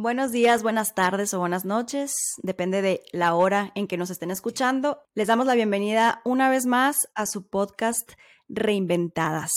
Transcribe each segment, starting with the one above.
Buenos días, buenas tardes o buenas noches, depende de la hora en que nos estén escuchando. Les damos la bienvenida una vez más a su podcast Reinventadas.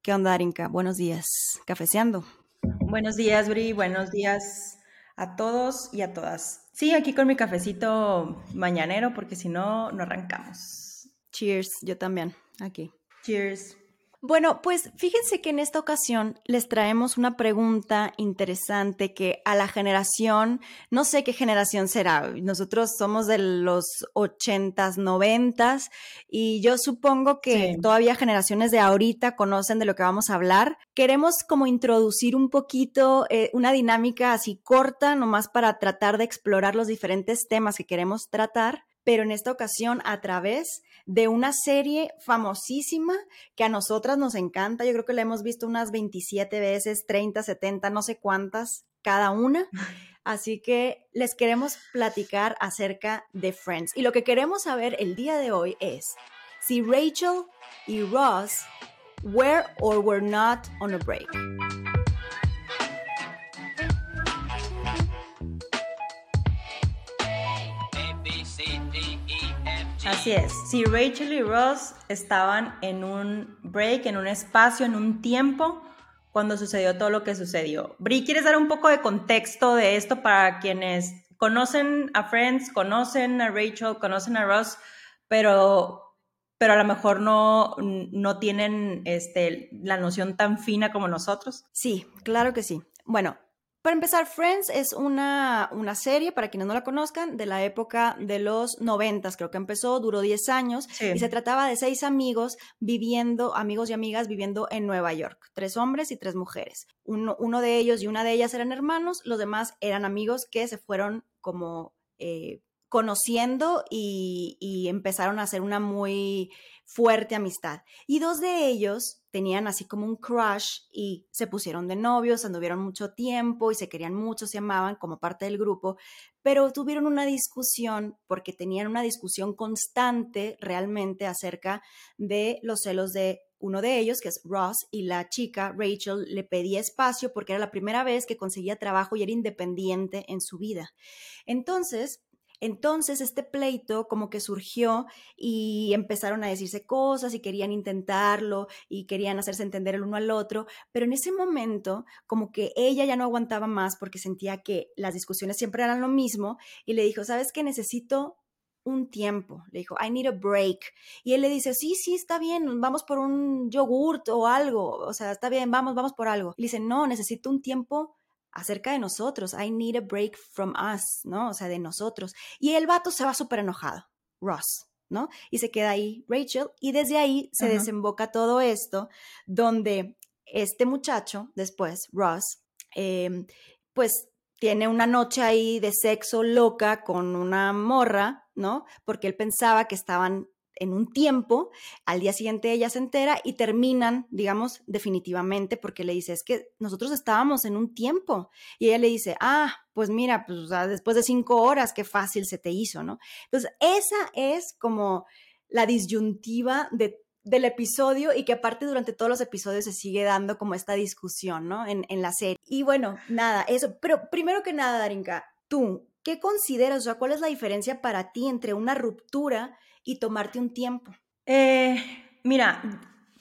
¿Qué onda, Arinka? Buenos días, cafeceando. Buenos días, Bri, buenos días a todos y a todas. Sí, aquí con mi cafecito mañanero porque si no, no arrancamos. Cheers, yo también, aquí. Cheers. Bueno, pues fíjense que en esta ocasión les traemos una pregunta interesante que a la generación, no sé qué generación será, nosotros somos de los ochentas, noventas y yo supongo que todavía generaciones de ahorita conocen de lo que vamos a hablar. Queremos como introducir un poquito eh, una dinámica así corta, nomás para tratar de explorar los diferentes temas que queremos tratar pero en esta ocasión a través de una serie famosísima que a nosotras nos encanta. Yo creo que la hemos visto unas 27 veces, 30, 70, no sé cuántas cada una. Así que les queremos platicar acerca de Friends. Y lo que queremos saber el día de hoy es si Rachel y Ross were or were not on a break. Así es. Si Rachel y Ross estaban en un break, en un espacio, en un tiempo, cuando sucedió todo lo que sucedió. Bri, ¿quieres dar un poco de contexto de esto para quienes conocen a Friends, conocen a Rachel, conocen a Ross, pero, pero a lo mejor no, no tienen este, la noción tan fina como nosotros? Sí, claro que sí. Bueno, para empezar, Friends es una, una, serie, para quienes no la conozcan, de la época de los noventas, creo que empezó, duró 10 años, y se trataba de seis amigos viviendo, amigos y amigas viviendo en Nueva York, tres hombres y tres mujeres. Uno, uno de ellos y una de ellas eran hermanos, los demás eran amigos que se fueron como eh, conociendo y, empezaron a hacer una muy fuerte amistad. Y dos de ellos tenían así como un crush y se pusieron de novios, anduvieron mucho tiempo y se querían mucho, se amaban como parte del grupo, pero tuvieron una discusión porque tenían una discusión constante realmente acerca de los celos de uno de ellos, que es Ross, y la chica, Rachel, le pedía espacio porque era la primera vez que conseguía trabajo y era independiente en su vida. Entonces, entonces este pleito como que surgió y empezaron a decirse cosas y querían intentarlo y querían hacerse entender el uno al otro, pero en ese momento como que ella ya no aguantaba más porque sentía que las discusiones siempre eran lo mismo y le dijo, ¿sabes qué? Necesito un tiempo. Le dijo, I need a break. Y él le dice, sí, sí, está bien, vamos por un yogurt o algo. O sea, está bien, vamos, vamos por algo. Y le dice, no, necesito un tiempo acerca de nosotros. I need a break from us, ¿no? O sea, de nosotros. Y el vato se va súper enojado, Ross, ¿no? Y se queda ahí Rachel y desde ahí se desemboca todo esto donde este muchacho, después, Ross, em, pues tiene una noche ahí de sexo loca con una morra, ¿no? Porque él pensaba que estaban en un tiempo, al día siguiente ella se entera y terminan, digamos, definitivamente, porque le dice, es que nosotros estábamos en un tiempo. Y ella le dice, ah, pues mira, pues después de cinco horas, qué fácil se te hizo, ¿no? Entonces, esa es como la disyuntiva de, del episodio y que aparte durante todos los episodios se sigue dando como esta discusión, ¿no? En, en la serie. Y bueno, nada, eso, pero primero que nada, Darinka, tú, ¿qué consideras, o sea, cuál es la diferencia para ti entre una ruptura y tomarte un tiempo? Eh, mira,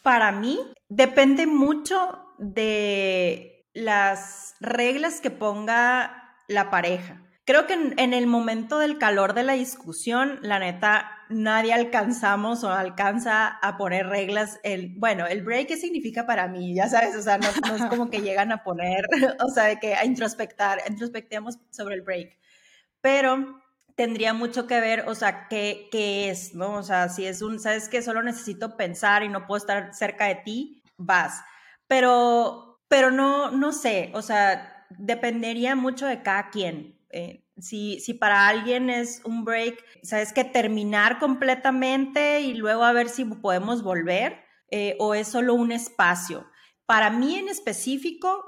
para mí depende mucho de las reglas que ponga la pareja. Creo que en, el momento del calor de la discusión, la neta, nadie alcanzamos o alcanza a poner reglas. El, bueno, el break, ¿qué significa para mí? Ya sabes, o sea, no, no es como que llegan a poner, o sea, de que a introspectar, introspectemos sobre el break. Pero tendría mucho que ver, o sea, qué, qué es, ¿no? O sea, si es un, sabes que solo necesito pensar y no puedo estar cerca de ti, vas. Pero, pero no, no sé, o sea, dependería mucho de cada quien. Eh, si, si para alguien es un break, sabes que terminar completamente y luego a ver si podemos volver, eh, o es solo un espacio. Para mí en específico,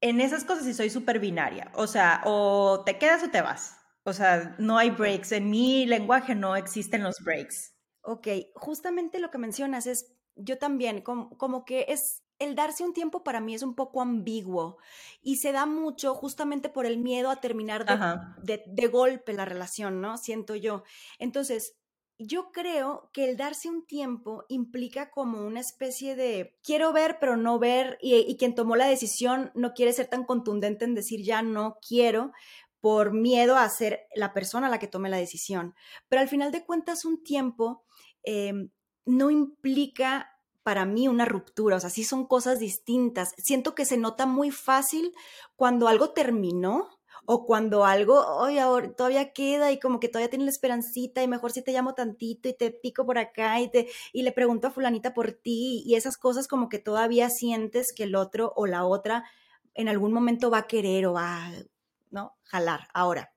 en esas cosas sí soy súper binaria. O sea, o te quedas o te vas. O sea, no hay breaks. En mi lenguaje no existen los breaks. Ok, justamente lo que mencionas es, yo también, como, que es el darse un tiempo para mí es un poco ambiguo y se da mucho justamente por el miedo a terminar de, de, golpe la relación, ¿no? Siento yo. Entonces, yo creo que el darse un tiempo implica como una especie de quiero ver pero no ver y, y quien tomó la decisión no quiere ser tan contundente en decir ya no quiero por miedo a ser la persona la que tome la decisión. Pero al final de cuentas un tiempo em, no implica para mí una ruptura, o sea, sí son cosas distintas. Siento que se nota muy fácil cuando algo terminó o cuando algo, oye, ahora todavía queda y como que todavía tiene la esperancita y mejor si te llamo tantito y te pico por acá y, te, y le pregunto a fulanita por ti y esas cosas como que todavía sientes que el otro o la otra en algún momento va a querer o va, ¿no? Jalar. Ahora,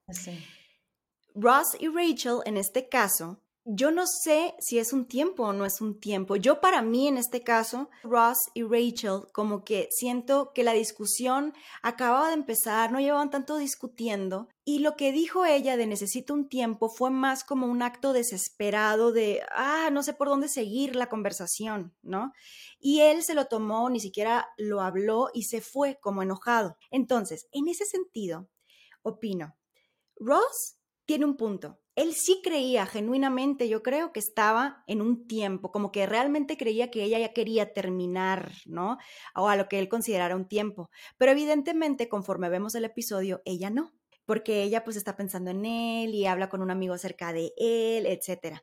Ross y Rachel en este caso yo no sé si es un tiempo o no es un tiempo. Yo para mí en este caso, Ross y Rachel, como que siento que la discusión acababa de empezar, no llevaban tanto discutiendo y lo que dijo ella de necesito un tiempo fue más como un acto desesperado de, ah, no sé por dónde seguir la conversación, ¿no? Y él se lo tomó, ni siquiera lo habló y se fue como enojado. Entonces, en ese sentido, opino, Ross tiene un punto él sí creía genuinamente, yo creo que estaba en un tiempo, como que realmente creía que ella ya quería terminar, ¿no? O a lo que él considerara un tiempo. Pero evidentemente, conforme vemos el episodio, ella no, porque ella pues está pensando en él y habla con un amigo acerca de él, etc.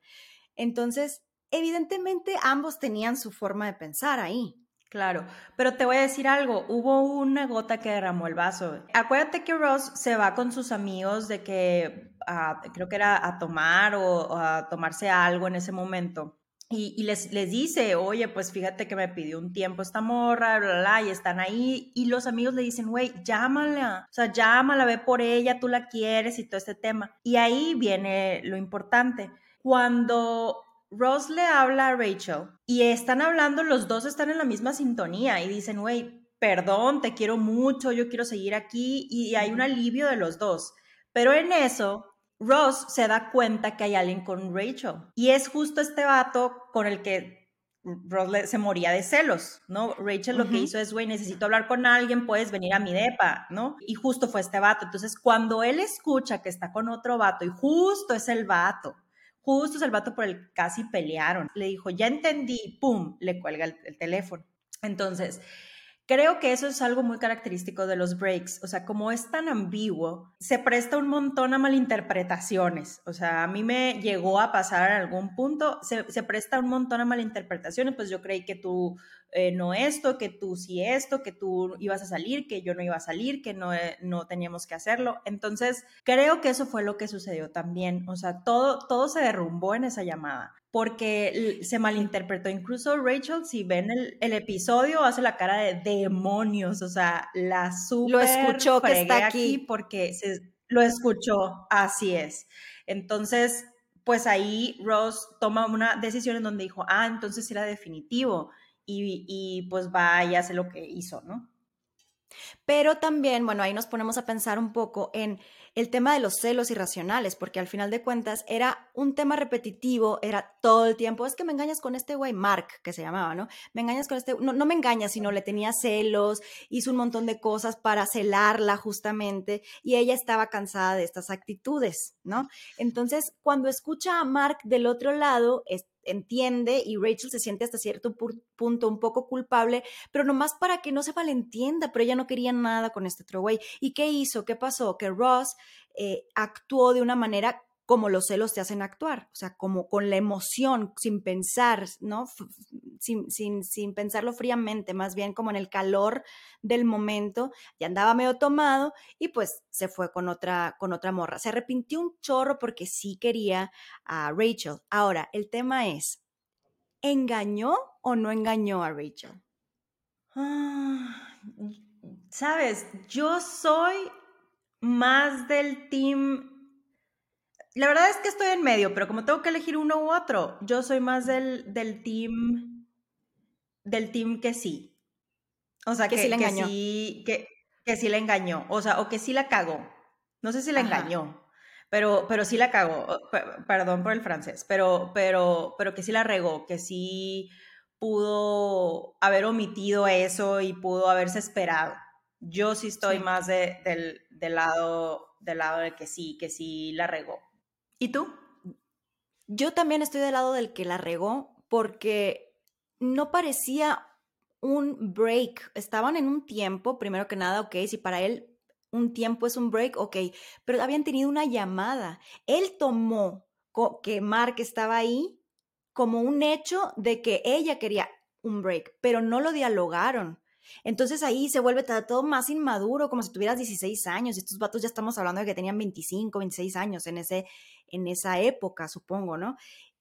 Entonces, evidentemente ambos tenían su forma de pensar ahí. Claro, pero te voy a decir algo, hubo una gota que derramó el vaso. Acuérdate que Ross se va con sus amigos de que creo que era a tomar o, a tomarse algo en ese momento. Y, les, les dice, oye, pues fíjate que me pidió un tiempo esta morra, bla, bla, y están ahí. Y los amigos le dicen, güey, llámala, o sea, llámala, ve por ella, tú la quieres y todo este tema. Y ahí viene lo importante. Cuando Ross le habla a Rachel y están hablando, los dos están en la misma sintonía y dicen, güey, perdón, te quiero mucho, yo quiero seguir aquí y hay un alivio de los dos. Pero en eso, Ross se da cuenta que hay alguien con Rachel. Y es justo este vato con el que Ross se moría de celos, ¿no? Rachel lo que hizo es, güey, necesito hablar con alguien, puedes venir a mi depa, ¿no? Y justo fue este vato. Entonces, cuando él escucha que está con otro vato y justo es el vato, justo es el por el casi pelearon, le dijo, ya entendí, pum, le cuelga el teléfono. Entonces, Creo que eso es algo muy característico de los breaks, o sea, como es tan ambiguo, se presta un montón a malinterpretaciones, o sea, a mí me llegó a pasar en algún punto, se, se presta un montón a malinterpretaciones, pues yo creí que tú eh, no esto, que tú sí esto, que tú ibas a salir, que yo no iba a salir, que no, eh, no teníamos que hacerlo. Entonces, creo que eso fue lo que sucedió también. O sea, todo, todo se derrumbó en esa llamada porque se malinterpretó. Incluso Rachel, si ven el, el, episodio, hace la cara de demonios, o sea, la super Lo escuchó que está aquí. porque se, lo escuchó, así es. Entonces, pues ahí Ross toma una decisión en donde dijo, ah, entonces era definitivo y, pues va y hace lo que hizo, ¿no? Pero también, bueno, ahí nos ponemos a pensar un poco en el tema de los celos irracionales, porque al final de cuentas era un tema repetitivo, era todo el tiempo, es que me engañas con este güey, Mark, que se llamaba, ¿no? Me engañas con este, no, no me engañas, sino le tenía celos, hizo un montón de cosas para celarla justamente, y ella estaba cansada de estas actitudes, ¿no? Entonces, cuando escucha a Mark del otro lado, entiende y Rachel se siente hasta cierto punto un poco culpable, pero nomás para que no se malentienda, pero ella no quería nada con este otro. ¿Y qué hizo? ¿Qué pasó? Que Ross eh, actuó de una manera como los celos te hacen actuar, o sea, como con la emoción, sin pensar, ¿no? Sin, sin, sin, pensarlo fríamente, más bien como en el calor del momento, ya andaba medio tomado y pues se fue con otra, con otra morra. Se arrepintió un chorro porque sí quería a Rachel. Ahora, el tema es, ¿engañó o no engañó a Rachel? Ah, Sabes, yo soy más del team la verdad es que estoy en medio, pero como tengo que elegir uno u otro, yo soy más del, del team del team que sí. O sea, que, que sí le engañó. Que sí, que, sí le engañó. O sea, o que sí la cagó. No sé si la engañó, pero, pero sí la cagó. Perdón por el francés, pero, pero, pero que sí la regó, que sí pudo haber omitido eso y pudo haberse esperado. Yo sí estoy más del, lado, del lado de que sí, que sí la regó. ¿Y tú? Yo también estoy del lado del que la regó porque no parecía un break. Estaban en un tiempo, primero que nada, ok, si para él un tiempo es un break, ok, pero habían tenido una llamada. Él tomó que Mark estaba ahí como un hecho de que ella quería un break, pero no lo dialogaron. Entonces ahí se vuelve todo más inmaduro, como si tuvieras 16 años. Estos vatos ya estamos hablando de que tenían 25, 26 años en, ese, en esa época, supongo, ¿no?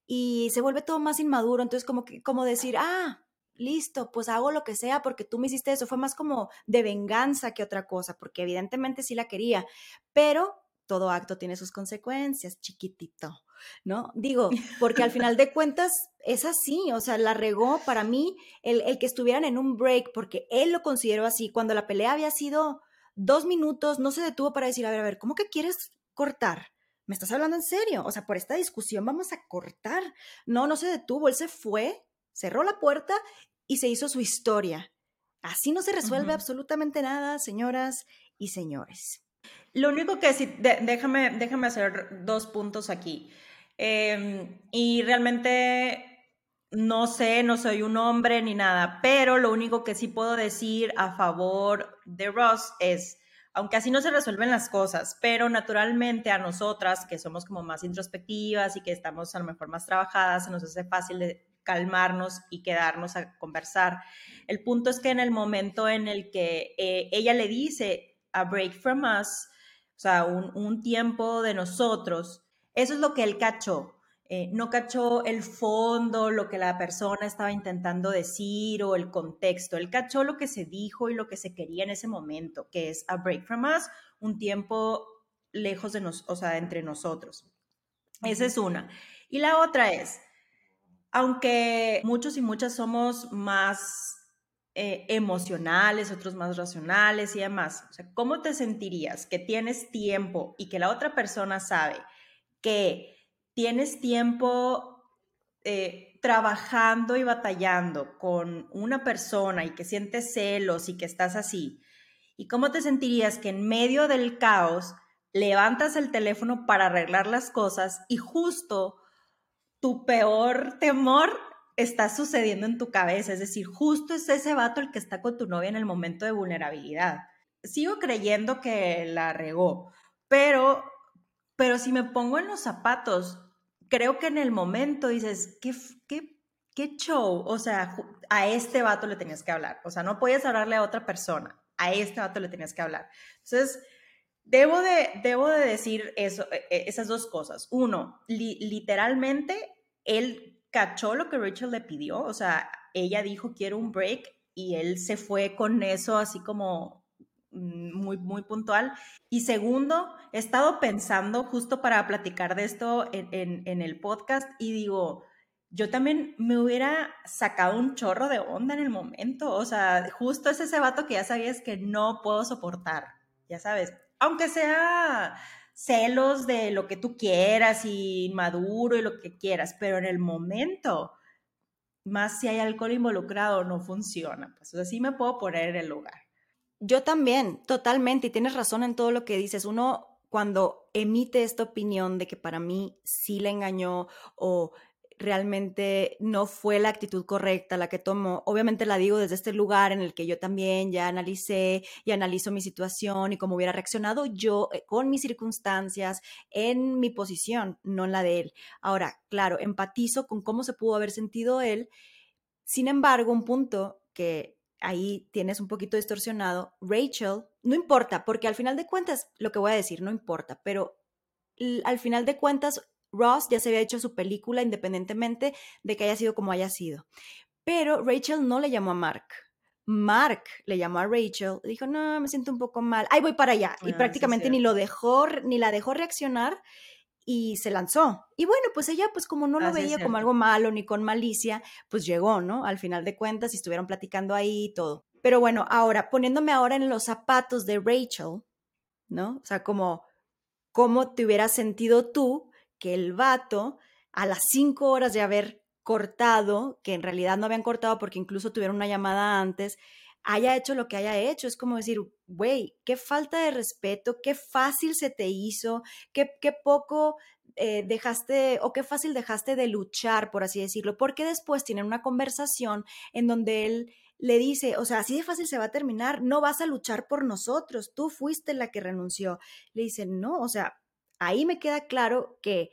Y se vuelve todo más inmaduro. Entonces, como, que, como decir, ah, listo, pues hago lo que sea porque tú me hiciste eso. Fue más como de venganza que otra cosa, porque evidentemente sí la quería, pero todo acto tiene sus consecuencias, chiquitito, ¿no? Digo, porque al final de cuentas es así, o sea, la regó para mí el, el, que estuvieran en un break, porque él lo consideró así, cuando la pelea había sido dos minutos, no se detuvo para decir, a ver, a ver, ¿cómo que quieres cortar? ¿Me estás hablando en serio? O sea, por esta discusión vamos a cortar. No, no se detuvo, él se fue, cerró la puerta y se hizo su historia. Así no se resuelve absolutamente nada, señoras y señores. Lo único que sí, déjame, déjame hacer dos puntos aquí. Em, y realmente no sé, no soy un hombre ni nada, pero lo único que sí puedo decir a favor de Ross es, aunque así no se resuelven las cosas, pero naturalmente a nosotras que somos como más introspectivas y que estamos a lo mejor más trabajadas, nos hace fácil de calmarnos y quedarnos a conversar. El punto es que en el momento en el que eh, ella le dice a break from us, o sea, un, tiempo de nosotros. Eso es lo que él cachó. Eh, no cachó el fondo, lo que la persona estaba intentando decir o el contexto. Él cachó lo que se dijo y lo que se quería en ese momento, que es a break from us, un tiempo lejos de nos, o sea, entre nosotros. Esa es una. Y la otra es, aunque muchos y muchas somos más eh, emocionales, otros más racionales y demás. O sea, ¿cómo te sentirías que tienes tiempo y que la otra persona sabe que tienes tiempo eh, trabajando y batallando con una persona y que sientes celos y que estás así? ¿Y cómo te sentirías que en medio del caos levantas el teléfono para arreglar las cosas y justo tu peor temor está sucediendo en tu cabeza, es decir, justo es ese vato el que está con tu novia en el momento de vulnerabilidad. Sigo creyendo que la regó, pero, pero si me pongo en los zapatos, creo que en el momento dices, ¿qué, qué, qué show? O sea, a este vato le tenías que hablar, o sea, no podías hablarle a otra persona, a este vato le tenías que hablar. Entonces, debo de, debo de decir eso, e, e, esas dos cosas. Uno, literalmente, él cachó lo que Rachel le pidió, o sea, ella dijo quiero un break y él se fue con eso así como muy, muy puntual. Y segundo, he estado pensando justo para platicar de esto en, en, el podcast y digo, yo también me hubiera sacado un chorro de onda en el momento, o sea, justo es ese vato que ya sabías que no puedo soportar, ya sabes, aunque sea celos de lo que tú quieras y maduro y lo que quieras, pero en el momento, más si hay alcohol involucrado, no funciona. Pues así me puedo poner en el lugar. Yo también, totalmente, y tienes razón en todo lo que dices. Uno cuando emite esta opinión de que para mí sí le engañó o realmente no fue la actitud correcta la que tomó. Obviamente la digo desde este lugar en el que yo también ya analicé y analizo mi situación y cómo hubiera reaccionado yo eh, con mis circunstancias, en mi posición, no en la de él. Ahora, claro, empatizo con cómo se pudo haber sentido él. Sin embargo, un punto que ahí tienes un poquito distorsionado, Rachel, no importa, porque al final de cuentas, lo que voy a decir no importa, pero al final de cuentas, Ross ya se había hecho su película independientemente de que haya sido como haya sido. Pero Rachel no le llamó a Mark. Mark le llamó a Rachel, dijo, no, me siento un poco mal, ahí voy para allá. y ah, prácticamente ni lo dejó, ni la dejó reaccionar y se lanzó. Y bueno, pues ella, pues como no lo veía como algo malo ni con malicia, pues llegó, ¿no? Al final de cuentas, y estuvieron platicando ahí y todo. Pero bueno, ahora, poniéndome ahora en los zapatos de Rachel, ¿no? O sea, como, ¿cómo te hubieras sentido tú que el vato, a las cinco horas de haber cortado, que en realidad no habían cortado porque incluso tuvieron una llamada antes, haya hecho lo que haya hecho. Es como decir, güey, qué falta de respeto, qué fácil se te hizo, qué, qué poco eh, dejaste o qué fácil dejaste de luchar, por así decirlo, porque después tienen una conversación en donde él le dice, o sea, así de fácil se va a terminar, no vas a luchar por nosotros, tú fuiste la que renunció. Le dice, no, o sea, ahí me queda claro que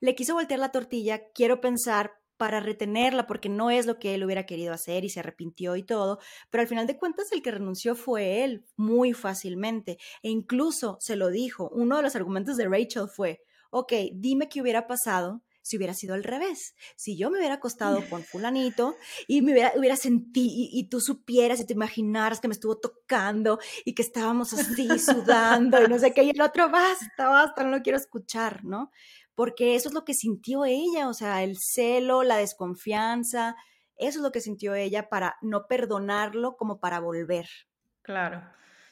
le quiso voltear la tortilla, quiero pensar para retenerla porque no es lo que él hubiera querido hacer y se arrepintió y todo, pero al final de cuentas el que renunció fue él muy fácilmente e incluso se lo dijo, uno de los argumentos de Rachel fue, ok, dime qué hubiera pasado si hubiera sido al revés. Si yo me hubiera acostado con fulanito y me hubiera, hubiera sentido, y, tú supieras y te imaginaras que me estuvo tocando y que estábamos así sudando y no sé qué, y el otro, basta, basta, no lo quiero escuchar, ¿no? Porque eso es lo que sintió ella, o sea, el celo, la desconfianza, eso es lo que sintió ella para no perdonarlo como para volver. Claro.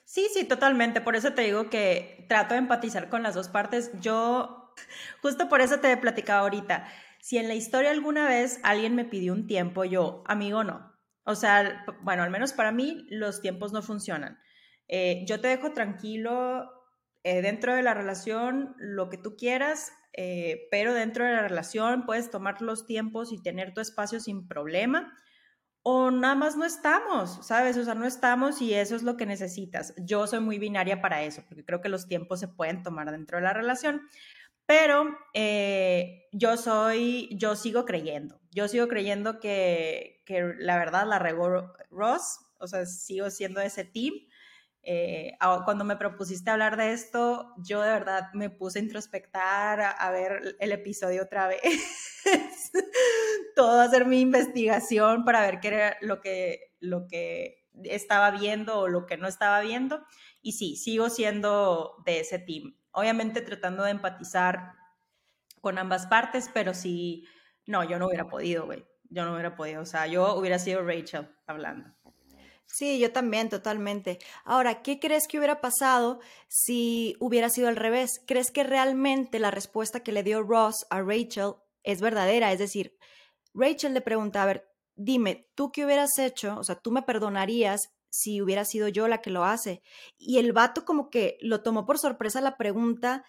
Sí, sí, totalmente. Por eso te digo que trato de empatizar con las dos partes. Yo Justo por eso te he platicado ahorita. Si en la historia alguna vez alguien me pidió un tiempo, yo, amigo, no. O sea, bueno, al menos para mí los tiempos no funcionan. Eh, yo te dejo tranquilo eh, dentro de la relación lo que tú quieras, eh, pero dentro de la relación puedes tomar los tiempos y tener tu espacio sin problema. O nada más no estamos, ¿sabes? O sea, no estamos y eso es lo que necesitas. Yo soy muy binaria para eso, porque creo que los tiempos se pueden tomar dentro de la relación. Pero eh, yo soy, yo sigo creyendo, yo sigo creyendo que, que, la verdad la regó Ross, o sea, sigo siendo ese team. Eh, cuando me propusiste hablar de esto, yo de verdad me puse a introspectar, a, ver el episodio otra vez, todo, hacer mi investigación para ver qué era lo que, lo que estaba viendo o lo que no estaba viendo. Y sí, sigo siendo de ese team obviamente tratando de empatizar con ambas partes, pero sí, no, yo no hubiera podido, güey, yo no hubiera podido, o sea, yo hubiera sido Rachel hablando. Sí, yo también, totalmente. Ahora, ¿qué crees que hubiera pasado si hubiera sido al revés? ¿Crees que realmente la respuesta que le dio Ross a Rachel es verdadera? Es decir, Rachel le pregunta, a ver, dime, ¿tú qué hubieras hecho? O sea, ¿tú me perdonarías si hubiera sido yo la que lo hace. Y el vato como que lo tomó por sorpresa la pregunta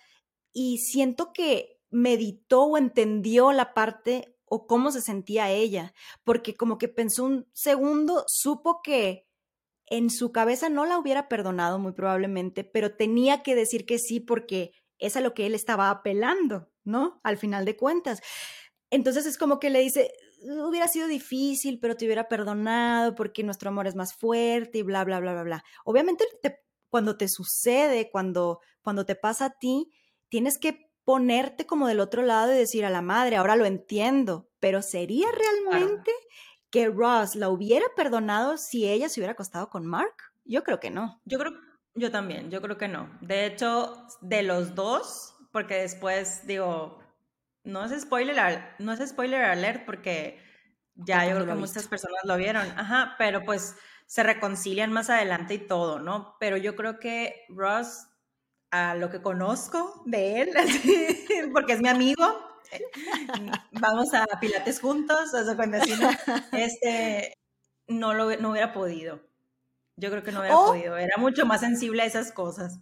y siento que meditó o entendió la parte o cómo se sentía ella, porque como que pensó un segundo, supo que en su cabeza no la hubiera perdonado muy probablemente, pero tenía que decir que sí porque es a lo que él estaba apelando, ¿no? Al final de cuentas. Entonces es como que le dice, hubiera sido difícil, pero te hubiera perdonado porque nuestro amor es más fuerte y bla, bla, bla, bla, bla. Obviamente cuando te sucede, cuando, cuando te pasa a ti, tienes que ponerte como del otro lado y decir a la madre, ahora lo entiendo, pero ¿sería realmente que Ross la hubiera perdonado si ella se hubiera acostado con Mark? Yo creo que no. Yo creo, yo también, yo creo que no. De hecho, de los dos, porque después digo, no es spoiler, no es spoiler alert porque ya yo creo que muchas personas lo vieron, ajá, pero pues se reconcilian más adelante y todo, ¿no? Pero yo creo que Ross, a lo que conozco de él, porque es mi amigo, vamos a Pilates juntos, o sea, cuando este, no lo no hubiera podido. Yo creo que no hubiera podido, era mucho más sensible a esas cosas.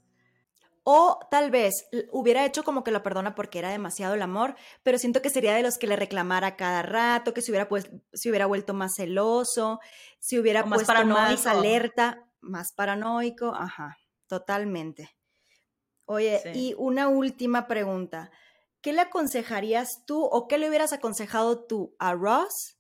O tal vez hubiera hecho como que lo perdona porque era demasiado el amor, pero siento que sería de los que le reclamara cada rato, que se hubiera, pues, se hubiera vuelto más celoso, si hubiera más puesto más alerta, más paranoico, ajá, totalmente. Oye, y una última pregunta. ¿Qué le aconsejarías tú o qué le hubieras aconsejado tú a Ross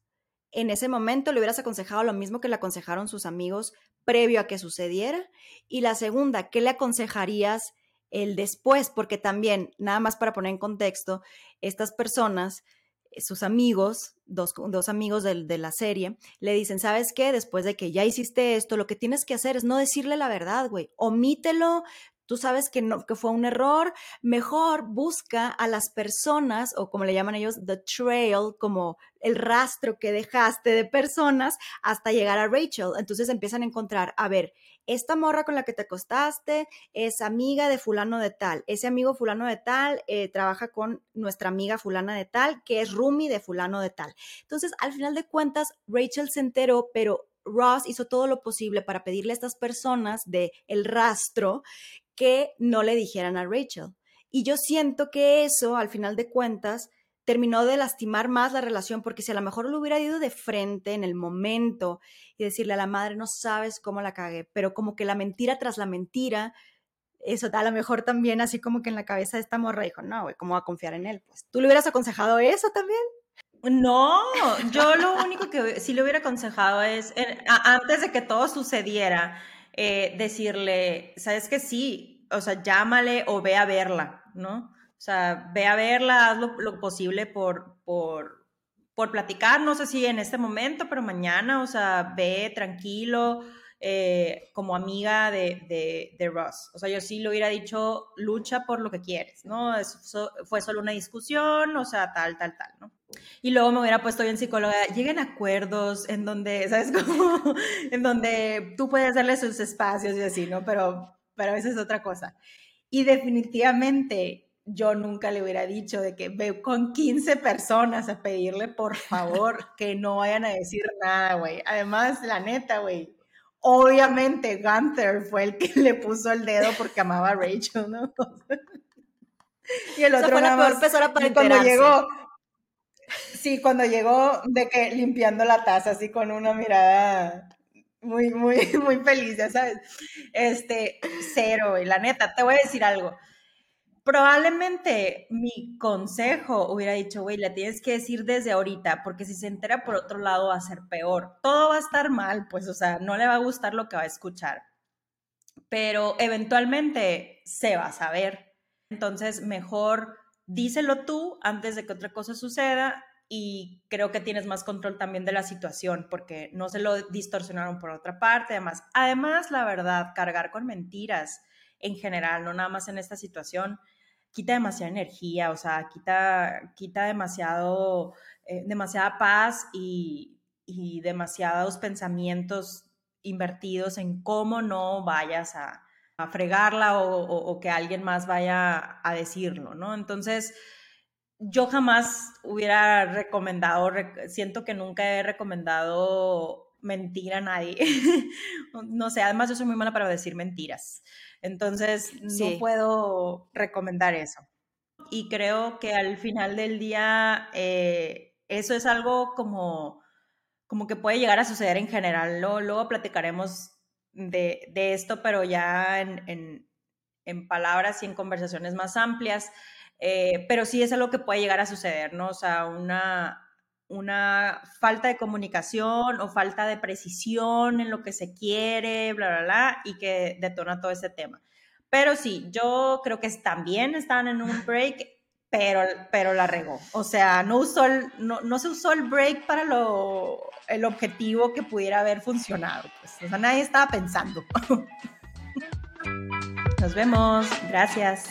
en ese momento? ¿Le hubieras aconsejado lo mismo que le aconsejaron sus amigos previo a que sucediera? Y la segunda, ¿qué le aconsejarías el después, porque también, nada más para poner en contexto, estas personas, eh, sus amigos, dos, dos amigos de, de, la serie, le dicen, ¿sabes qué? Después de que ya hiciste esto, lo que tienes que hacer es no decirle la verdad, güey. Omítelo, tú sabes que, no, que fue un error, mejor busca a las personas, o como le llaman ellos, the trail, como el rastro que dejaste de personas hasta llegar a Rachel. Entonces empiezan a encontrar, a ver, esta morra con la que te acostaste es amiga de fulano de tal, ese amigo fulano de tal eh, trabaja con nuestra amiga fulana de tal, que es Rumi de fulano de tal. Entonces, al final de cuentas, Rachel se enteró, pero Ross hizo todo lo posible para pedirle a estas personas de el rastro que no le dijeran a Rachel. Y yo siento que eso, al final de cuentas, terminó de lastimar más la relación, porque si a lo mejor lo hubiera ido de frente en el momento y decirle a la madre, no sabes cómo la cagué, pero como que la mentira tras la mentira, eso a lo mejor también así como que en la cabeza de esta morra dijo, no, güey, ¿cómo va a confiar en él? Pues, ¿tú le hubieras aconsejado eso también? No, yo lo único que sí le hubiera aconsejado es, antes de que todo sucediera, eh, decirle, ¿sabes que sí? O sea, llámale o ve a verla, ¿no? O sea, ve a verla, haz lo, posible por, por, por, platicar, no sé si en este momento, pero mañana, o sea, ve tranquilo, eh, como amiga de, de, Ross. O sea, yo sí le hubiera dicho, lucha por lo que quieres, ¿no? Eso fue solo una discusión, o sea, tal, tal, tal, ¿no? Y luego me hubiera puesto bien psicóloga, lleguen a acuerdos en donde, ¿sabes cómo? en donde tú puedes darle sus espacios y así, ¿no? Pero, pero eso es otra cosa. Y definitivamente yo nunca le hubiera dicho de que ve con 15 personas a pedirle por favor que no vayan a decir nada, güey. Además, la neta, güey, obviamente Gunther fue el que le puso el dedo porque amaba a Rachel, ¿no? y el otro fue la peor persona para cuando llegó, sí, cuando llegó de que limpiando la taza así con una mirada muy, muy, muy feliz, ya sabes. Este, cero, y la neta, te voy a decir algo probablemente mi consejo hubiera dicho, güey, le tienes que decir desde ahorita, porque si se entera por otro lado va a ser peor. Todo va a estar mal, pues, o sea, no le va a gustar lo que va a escuchar. Pero eventualmente se va a saber. Entonces, mejor díselo tú antes de que otra cosa suceda y creo que tienes más control también de la situación porque no se lo distorsionaron por otra parte. Además, además la verdad, cargar con mentiras en general, no nada más en esta situación, quita demasiada energía, o sea, quita, quita demasiado, eh, demasiada paz y, y, demasiados pensamientos invertidos en cómo no vayas a, a fregarla o, o, que alguien más vaya a decirlo, ¿no? Entonces, yo jamás hubiera recomendado, siento que nunca he recomendado mentir a nadie. no sé, además yo soy muy mala para decir mentiras. Entonces, no puedo recomendar eso. Y creo que al final del día, eh, eso es algo como, como que puede llegar a suceder en general. Luego, luego platicaremos de, esto, pero ya en, palabras y en conversaciones más amplias. Eh, pero sí es algo que puede llegar a suceder, ¿no? O sea, una, una falta de comunicación o falta de precisión en lo que se quiere, bla, bla, bla, y que detona todo ese tema. Pero sí, yo creo que también estaban en un break, pero, pero la regó. O sea, no, usó no, no, se usó el break para lo, el objetivo que pudiera haber funcionado. Pues. O sea, nadie estaba pensando. Nos vemos. Gracias.